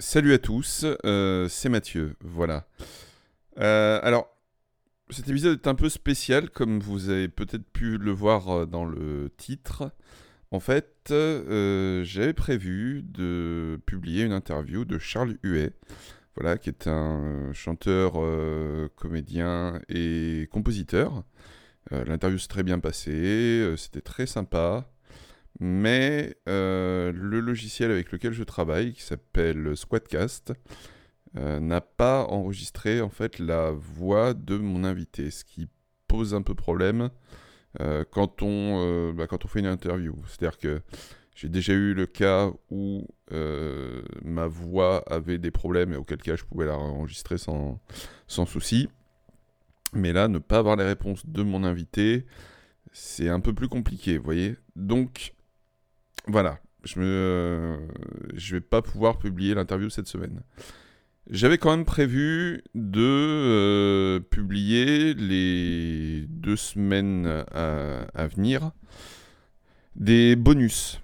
Salut à tous, euh, c'est Mathieu, voilà. Euh, alors, cet épisode est un peu spécial, comme vous avez peut-être pu le voir euh, dans le titre. En fait, j'avais prévu de publier une interview de Charles Huet, voilà, qui est un chanteur, comédien et compositeur. L'interview s'est très bien passée, c'était très sympa mais euh, le logiciel avec lequel je travaille, qui s'appelle Squadcast, euh, n'a pas enregistré en fait la voix de mon invité, ce qui pose un peu problème euh, quand, on, bah, quand on fait une interview. C'est-à-dire que j'ai déjà eu le cas où ma voix avait des problèmes et auquel cas je pouvais la enregistrer sans, sans souci. Mais là, ne pas avoir les réponses de mon invité, c'est un peu plus compliqué, vous voyez. Donc, voilà, je ne vais pas pouvoir publier l'interview cette semaine. J'avais quand même prévu de euh, publier les deux semaines à, venir des bonus.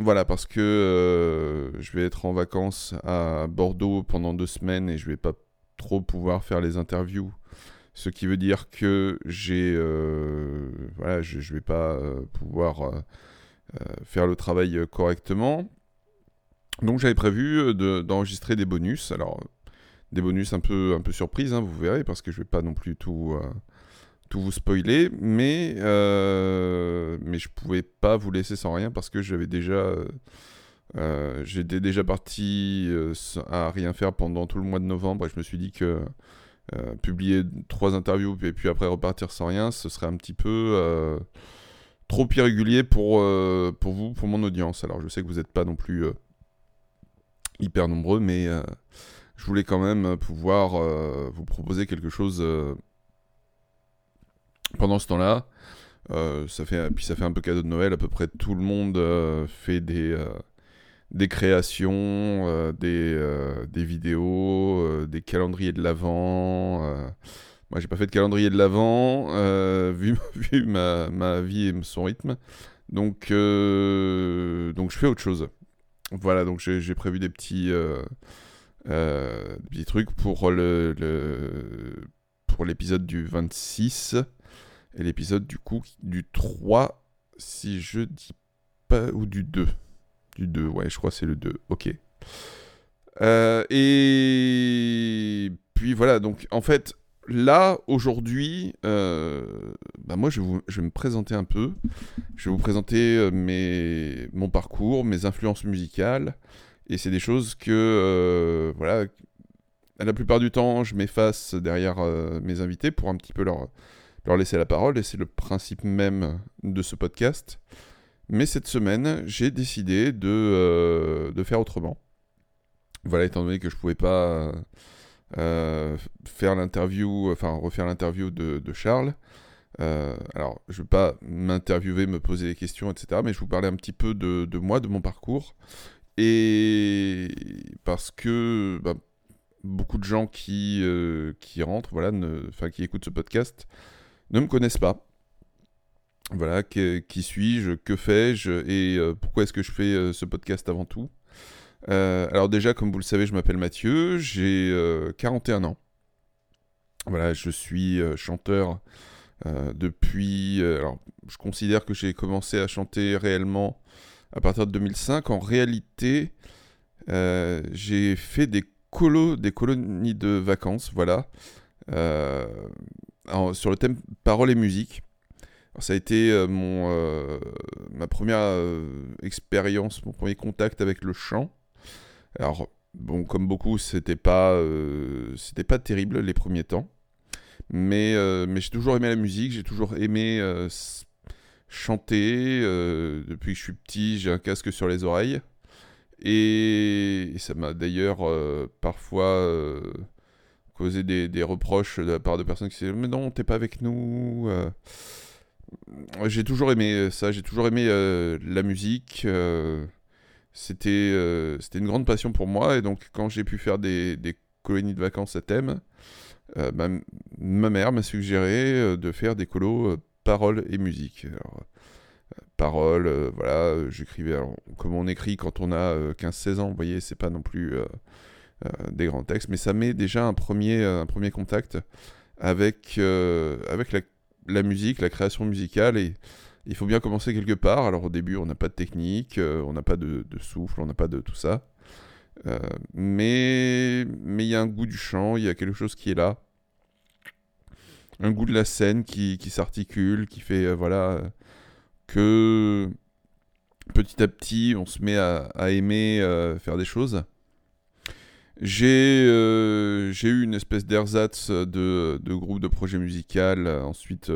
Voilà, parce que euh, je vais être en vacances à Bordeaux pendant deux semaines et je vais pas trop pouvoir faire les interviews. Ce qui veut dire que euh, je, je vais pas pouvoir euh, faire le travail euh, correctement. Donc j'avais prévu euh, d'enregistrer des bonus. Alors des bonus un peu, un peu surprise, hein, vous verrez, parce que je vais pas non plus tout, tout vous spoiler, mais, euh, mais je pouvais pas vous laisser sans rien parce que j'avais déjà. J'étais déjà parti à rien faire pendant tout le mois de novembre et je me suis dit que publier trois interviews et puis après repartir sans rien, ce serait un petit peu trop irrégulier pour, euh, pour vous, pour mon audience. Alors je sais que vous n'êtes pas non plus euh, hyper nombreux, mais euh, je voulais quand même pouvoir vous proposer quelque chose pendant ce temps-là. ça fait, puis ça fait un peu cadeau de Noël, à peu près tout le monde fait des, des créations, des, des vidéos, des calendriers de l'Avent moi, j'ai pas fait de calendrier de l'avant, euh, vu, vu ma, ma, vie et son rythme. Donc, euh, donc je fais autre chose. Voilà, donc j'ai prévu des petits, euh, petits trucs pour le, le pour l'épisode du 26 et l'épisode du coup du 3, si je dis pas, ou du 2. Du 2, ouais, je crois c'est le 2. Ok. et puis voilà, donc en fait, là, aujourd'hui, euh, bah moi, je vais, me présenter un peu. Je vais vous présenter euh, mon parcours, mes influences musicales. Et c'est des choses que, euh, voilà, la plupart du temps, je m'efface derrière mes invités pour un petit peu leur, laisser la parole. Et c'est le principe même de ce podcast. Mais cette semaine, j'ai décidé de, de faire autrement. Voilà, étant donné que je pouvais pas faire l'interview, enfin refaire l'interview de, Charles. Euh, alors, je ne vais pas m'interviewer, me poser des questions, etc. Mais je vais vous parler un petit peu de, moi, de mon parcours. Et parce que bah, beaucoup de gens qui, euh, qui rentrent, voilà, enfin qui écoutent ce podcast, ne me connaissent pas. Voilà, qui suis-je, que fais-je et pourquoi est-ce que je fais ce podcast avant tout? Euh, alors déjà, comme vous le savez, je m'appelle Mathieu, j'ai 41 euh, ans. Voilà, je suis euh, chanteur depuis... alors, je considère que j'ai commencé à chanter réellement à partir de 2005. En réalité, j'ai fait des, colonies de vacances, voilà, sur le thème parole et musique. ça a été ma première expérience, mon premier contact avec le chant. Alors, bon, comme beaucoup, c'était pas, euh, pas terrible les premiers temps. Mais, euh, mais j'ai toujours aimé la musique, j'ai toujours aimé euh, chanter. depuis que je suis petit, j'ai un casque sur les oreilles. Et, ça m'a d'ailleurs parfois causé des, des, reproches de la part de personnes qui disaient Mais non, t'es pas avec nous. j'ai toujours aimé ça, j'ai toujours aimé la musique. C'était euh, c'était une grande passion pour moi. Et donc, quand j'ai pu faire des, des, colonies de vacances à thème, euh, ma, mère m'a suggéré euh, de faire des colos paroles et musique. Paroles, voilà, j'écrivais comme on écrit quand on a 15-16 ans, vous voyez, c'est pas non plus des grands textes, mais ça met déjà un premier, un premier contact avec, avec la, la, musique, la création musicale, et il faut bien commencer quelque part. Alors au début, on n'a pas de technique, on n'a pas de, souffle, on n'a pas de tout ça. mais il y a un goût du chant, il y a quelque chose qui est là un goût de la scène qui, s'articule, qui fait euh, voilà que petit à petit on se met à, aimer euh, faire des choses. J'ai euh, eu une espèce d'ersatz de, de groupe de projet musical ensuite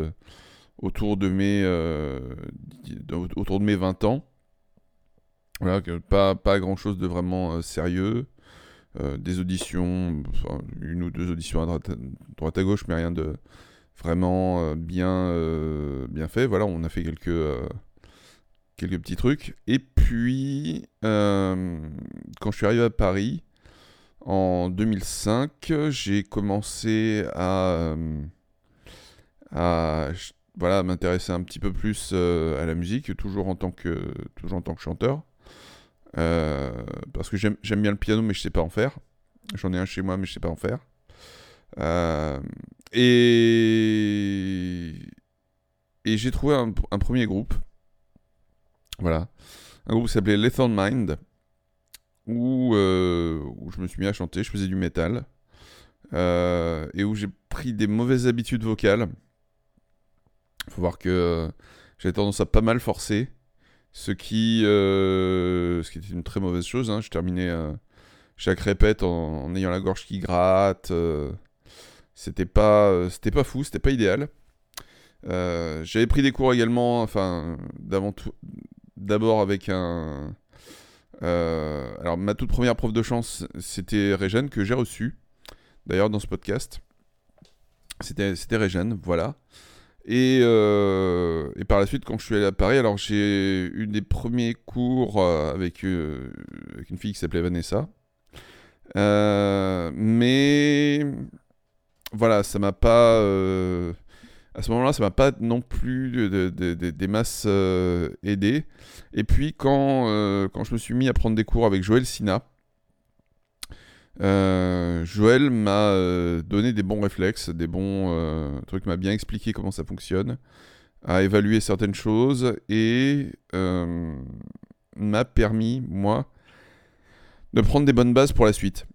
autour de mes autour de mes 20 ans. Voilà, pas, pas grand chose de vraiment sérieux. des auditions, une ou deux auditions à droite, à gauche, mais rien de, vraiment euh, bien, euh, bien fait. Voilà, on a fait quelques, euh, quelques petits trucs. Et puis, quand je suis arrivé à Paris, en 2005, j'ai commencé à voilà, m'intéresser un petit peu plus à la musique, toujours en tant que, chanteur. parce que j'aime bien le piano, mais je sais pas en faire. J'en ai un chez moi, mais je sais pas en faire. Euh, et j'ai trouvé un, premier groupe. Voilà. Un groupe qui s'appelait Lethal Mind. Où, euh, où, je me suis mis à chanter. Je faisais du métal. Euh, et où j'ai pris des mauvaises habitudes vocales. Faut voir que j'avais tendance à pas mal forcer. Ce qui, ce qui était une très mauvaise chose. Hein. Je terminais chaque répète en, ayant la gorge qui gratte. C'était pas, euh, pas fou, c'était pas idéal. Euh, j'avais pris des cours également, enfin, d'abord avec un. Euh, alors, ma toute première prof de chance, c'était Régène, que j'ai reçu, d'ailleurs, dans ce podcast. C'était, c'était Régène, voilà. Et, et, par la suite, quand je suis allé à Paris, alors j'ai eu des premiers cours avec, avec une fille qui s'appelait Vanessa. mais voilà, ça m'a pas. Euh, à ce moment-là, ça m'a pas non plus des masses euh, aidé. Et puis, quand, euh, quand je me suis mis à prendre des cours avec Joël Sina, Joël m'a donné des bons réflexes, des bons trucs, m'a bien expliqué comment ça fonctionne, a évalué certaines choses et m'a permis, moi, de prendre des bonnes bases pour la suite.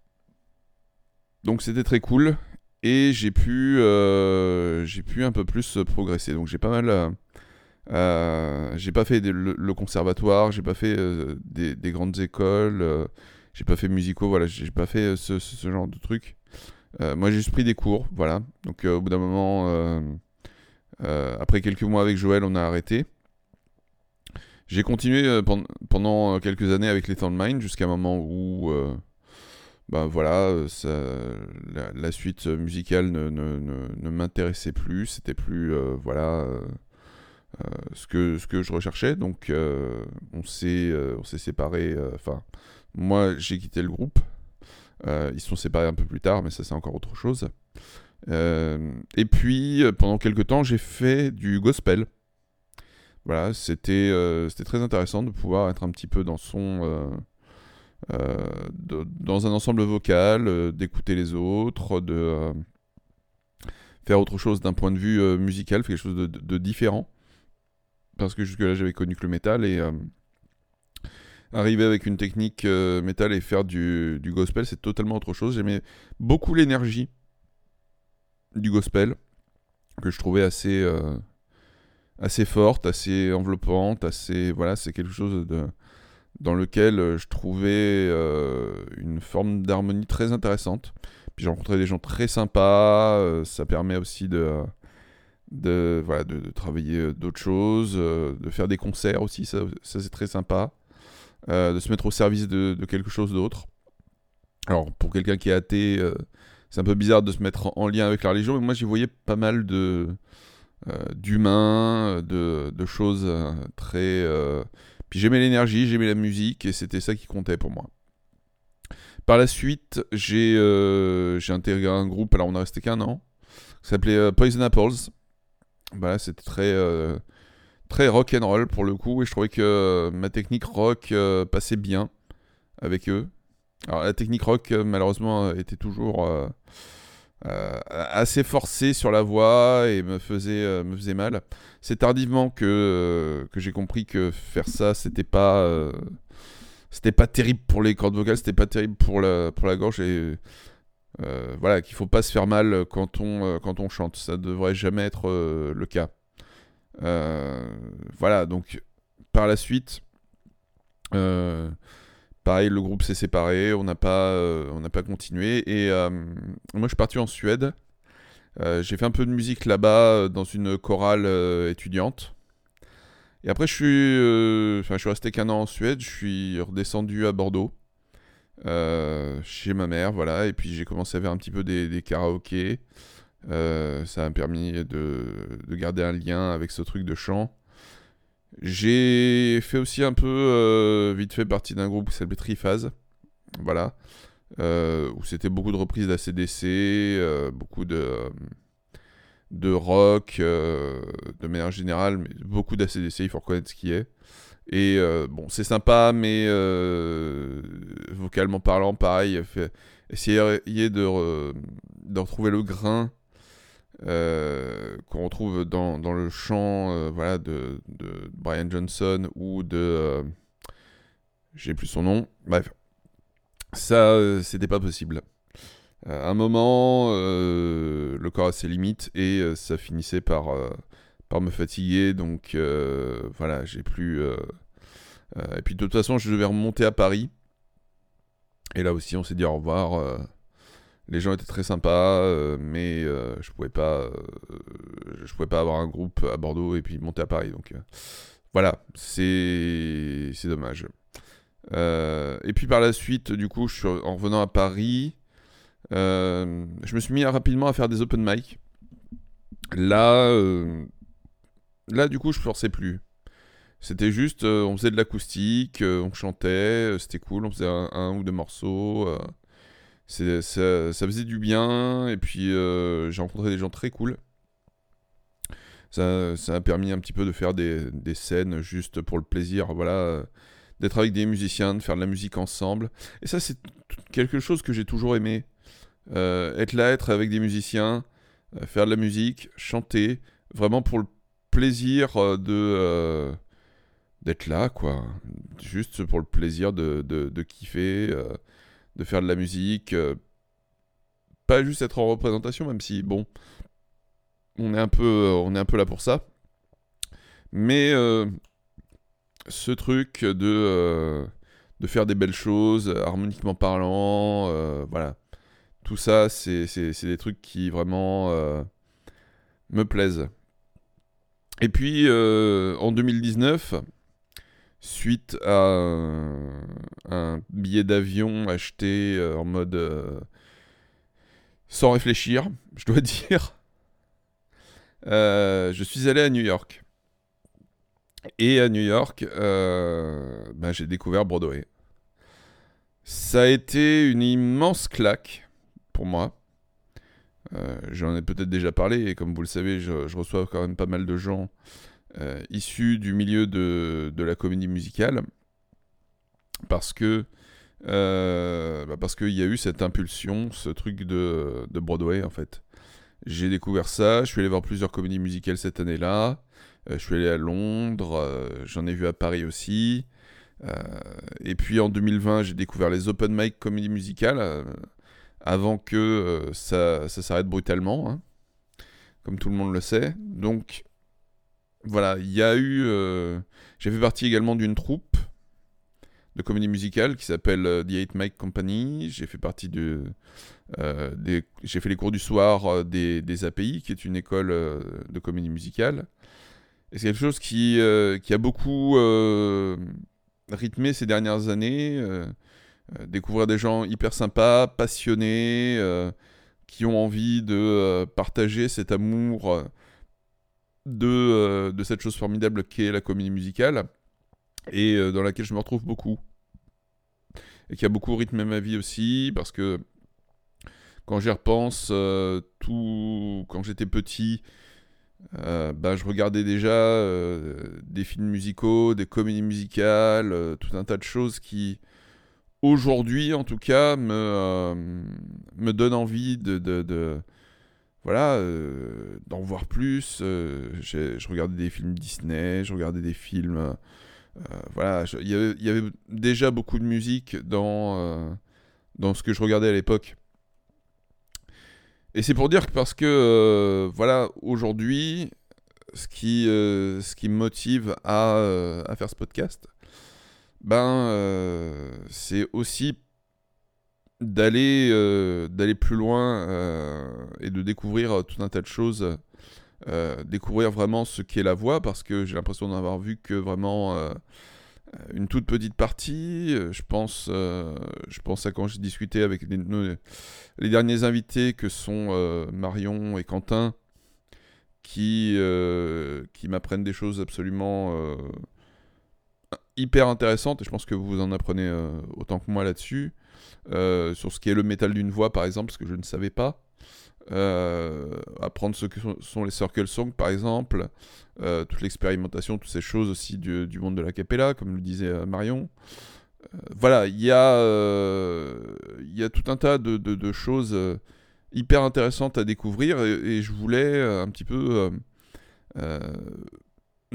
Donc c'était très cool et j'ai pu, euh, un peu plus progresser. Donc j'ai pas mal. Euh, euh, j'ai pas fait le, conservatoire, j'ai pas fait des, grandes écoles, j'ai pas fait musicaux, voilà, j'ai pas fait ce, genre de trucs. moi j'ai juste pris des cours, voilà. Donc au bout d'un moment, après quelques mois avec Joël, on a arrêté. J'ai continué pendant quelques années avec les Mind jusqu'à un moment où ben voilà, euh, la, suite musicale ne, ne, m'intéressait plus, c'était plus euh, voilà euh, ce, que, ce que je recherchais, donc on s'est on s'est séparés, enfin moi j'ai quitté le groupe, ils se sont séparés un peu plus tard, mais ça c'est encore autre chose. et puis pendant quelques temps j'ai fait du gospel. Voilà, c'était c'était très intéressant de pouvoir être un petit peu dans son euh, dans un ensemble vocal, euh, d'écouter les autres, de euh, faire autre chose d'un point de vue musical, quelque chose de, différent. Parce que jusque-là, j'avais connu que le métal et arriver avec une technique métal et faire du, gospel, c'est totalement autre chose. J'aimais beaucoup l'énergie du gospel, que je trouvais assez, assez forte, assez enveloppante, assez. Voilà, c'est quelque chose de dans lequel euh, je trouvais euh, une forme d'harmonie très intéressante. Puis j'ai rencontré des gens très sympas, euh, ça permet aussi de, de, voilà, de, travailler d'autres choses, de faire des concerts aussi, ça, c'est très sympa, de se mettre au service de, quelque chose d'autre. Alors pour quelqu'un qui est athée, c'est un peu bizarre de se mettre en, lien avec la religion, mais moi j'y voyais pas mal de d'humains, de, de, choses très puis j'aimais l'énergie, j'aimais la musique, et c'était ça qui comptait pour moi. Par la suite, j'ai euh, intégré un groupe, alors on a resté qu'un an, qui s'appelait euh, Poison Apples. Voilà, c'était très, euh, très rock and roll pour le coup, et je trouvais que ma technique rock passait bien avec eux. Alors la technique rock, malheureusement, était toujours assez forcée sur la voix et me faisait, me faisait mal. C'est tardivement que, que j'ai compris que faire ça, c'était pas c'était pas terrible pour les cordes vocales, c'était pas terrible pour la, pour la gorge et euh, voilà qu'il faut pas se faire mal quand on, euh, quand on chante, ça devrait jamais être euh, le cas. voilà donc par la suite, pareil le groupe s'est séparé, on n'a pas, pas continué et moi je suis parti en Suède. j'ai fait un peu de musique là-bas dans une chorale étudiante. Et après, je suis, je suis resté qu'un an en Suède. Je suis redescendu à Bordeaux, chez ma mère, voilà. Et puis j'ai commencé à faire un petit peu des, des karaokés. Euh, ça m'a permis de, de, garder un lien avec ce truc de chant. J'ai fait aussi un peu, vite fait, partie d'un groupe qui s'appelait Triphase, voilà. où c'était beaucoup de reprises d'ACDC, beaucoup de de rock, euh, de manière générale, mais beaucoup d'ACDC, il faut reconnaître ce qui est. Et euh, bon, c'est sympa, mais euh, vocalement parlant, pareil, essayer de, retrouver le grain qu'on retrouve dans, le chant voilà, de, Brian Johnson ou de... J'ai plus son nom. Bref, ça, c'était pas possible. À un moment, euh, le corps a ses limites et euh, ça finissait par, euh, par me fatiguer. Donc voilà, j'ai plus. et puis de toute façon, je devais remonter à Paris. Et là aussi, on s'est dit au revoir. les gens étaient très sympas, mais je pouvais pas, pouvais pas avoir un groupe à Bordeaux et puis monter à Paris. Donc voilà, c'est dommage. et puis par la suite, du coup, en revenant à Paris. Euh, je me suis mis rapidement à faire des open mic. Là, euh, là du coup, je forçais plus. C'était juste, euh, on faisait de l'acoustique, on chantait, c'était cool, on faisait un, ou deux morceaux. Ça, faisait du bien, et puis j'ai rencontré des gens très cool. Ça, ça a permis un petit peu de faire des, des scènes juste pour le plaisir, voilà, d'être avec des musiciens, de faire de la musique ensemble. Et ça, c'est quelque chose que j'ai toujours aimé. Euh, être là, être avec des musiciens, euh, faire de la musique, chanter, vraiment pour le plaisir euh, de d'être là, quoi. Juste pour le plaisir de, de, kiffer, de faire de la musique. pas juste être en représentation, même si, bon, on est un peu, peu là pour ça. Mais ce truc de, de faire des belles choses, harmoniquement parlant, voilà. Tout ça, c'est des trucs qui vraiment euh, me plaisent. Et puis, euh, en 2019, suite à un, billet d'avion acheté euh, en mode sans réfléchir, je dois dire, je suis allé à New York. Et à New York, ben, j'ai découvert Broadway. Ça a été une immense claque pour moi. Euh, j'en ai peut-être déjà parlé, et comme vous le savez, je, reçois quand même pas mal de gens euh, issus du milieu de, la comédie musicale, parce que euh, bah parce qu'il y a eu cette impulsion, ce truc de, de Broadway en fait. J'ai découvert ça, je suis allé voir plusieurs comédies musicales cette année-là, je suis allé à Londres, j'en ai vu à Paris aussi. et puis en 2020, j'ai découvert les open mic comédies musicales avant que euh, ça, s'arrête brutalement, hein, comme tout le monde le sait. Donc voilà, il y a eu... Euh, j'ai fait partie également d'une troupe de comédie musicale qui s'appelle euh, The Eight Mike Company. J'ai fait partie de... des... J'ai fait les cours du soir des, API, qui est une école de comédie musicale. Et c'est quelque chose qui, qui a beaucoup rythmé ces dernières années. Euh, découvrir des gens hyper sympas, passionnés, euh, qui ont envie de euh, partager cet amour de, de cette chose formidable qu'est la comédie musicale, et dans laquelle je me retrouve beaucoup. Et qui a beaucoup rythmé ma vie aussi, parce que quand j'y repense, tout, quand j'étais petit, bah, je regardais déjà des films musicaux, des comédies musicales, tout un tas de choses qui, aujourd'hui en tout cas, me, me donne envie de, de, voilà, d'en voir plus. je regardais des films Disney, je regardais des films. voilà, il y, avait déjà beaucoup de musique dans, dans ce que je regardais à l'époque. Et c'est pour dire que parce que, euh, voilà, aujourd'hui, ce qui, euh, ce qui me motive à, euh, à, faire ce podcast, ben, c'est aussi d'aller d'aller plus loin et de découvrir tout un tas de choses, découvrir vraiment ce qu'est la voix, parce que j'ai l'impression d'en avoir vu que vraiment euh, une toute petite partie. Euh, je pense, euh, je pense à quand j'ai discuté avec les, les, derniers invités que sont Marion et Quentin, qui, qui m'apprennent des choses absolument hyper intéressantes. Et je pense que vous en apprenez autant que moi là-dessus. sur ce qui est le métal d'une voix, par exemple, parce que je ne savais pas. Euh, apprendre ce que sont les circle songs par exemple, euh, toute l'expérimentation, toutes ces choses aussi du, monde de la capella, comme le disait euh, Marion. voilà, il y, a, y a tout un tas de, choses hyper intéressantes à découvrir et, je voulais un petit peu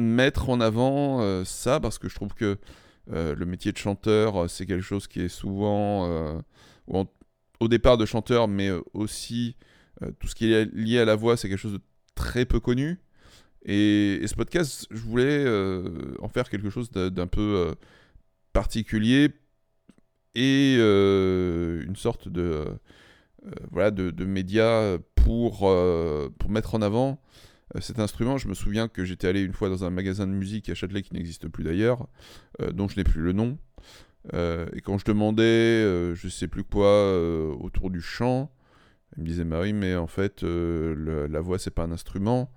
mettre en avant ça parce que je trouve que le métier de chanteur, c'est quelque chose qui est souvent, au départ de chanteur, mais aussi euh, tout ce qui est lié à la voix, c'est quelque chose de très peu connu. Et, ce podcast, je voulais euh, en faire quelque chose d'un peu euh, particulier et une sorte de, voilà, de, de, média pour, pour mettre en avant cet instrument. Je me souviens que j'étais allé une fois dans un magasin de musique à Châtelet qui n'existe plus d'ailleurs, dont je n'ai plus le nom. et quand je demandais, je sais plus quoi, autour du chant, il me disait, bah oui, mais en fait, euh, la voix, c'est pas un instrument.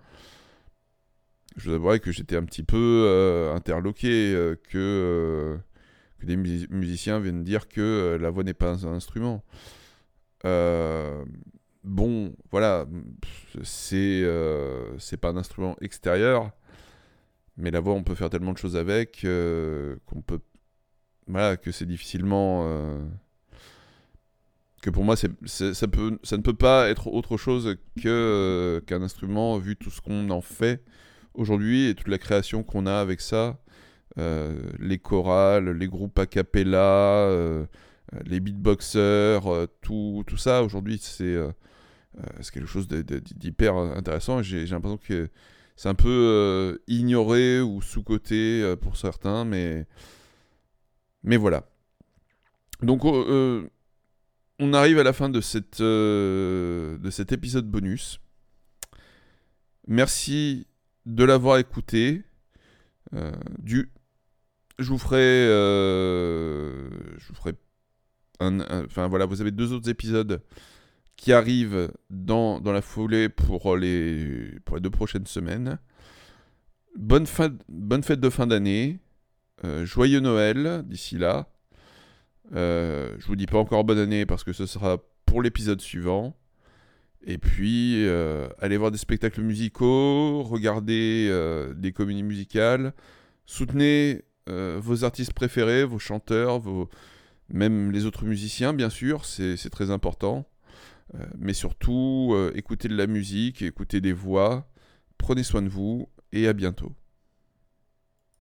Je vous avouerai que j'étais un petit peu euh, interloqué euh, que, que, des musiciens viennent dire que la voix n'est pas un, instrument. Bon, voilà, c'est c'est pas un instrument extérieur, mais la voix, on peut faire tellement de choses avec qu'on peut. Voilà, que c'est difficilement que pour moi, ça, peut, ça ne peut pas être autre chose euh, qu'un instrument, vu tout ce qu'on en fait aujourd'hui et toute la création qu'on a avec ça. Euh, les chorales, les groupes a cappella, euh, les beatboxers, tout, tout ça aujourd'hui, c'est, c'est quelque chose d'hyper intéressant. J'ai, l'impression que c'est un peu ignoré ou sous-coté pour certains, mais, mais voilà. Donc, on arrive à la fin de, cette, euh, de cet épisode bonus. Merci de l'avoir écouté. Euh, du... Je vous ferai. Euh, je vous ferai. Enfin voilà, vous avez deux autres épisodes qui arrivent dans, dans la foulée pour les, pour les deux prochaines semaines. Bonne, bonne fête de fin d'année. joyeux Noël d'ici là. Euh, je vous dis pas encore bonne année parce que ce sera pour l'épisode suivant. Et puis, euh, allez voir des spectacles musicaux, regardez euh, des comédies musicales, soutenez vos artistes préférés, vos chanteurs, vos... même les autres musiciens, bien sûr, c'est très important. mais surtout, écoutez de la musique, écoutez des voix, prenez soin de vous et à bientôt.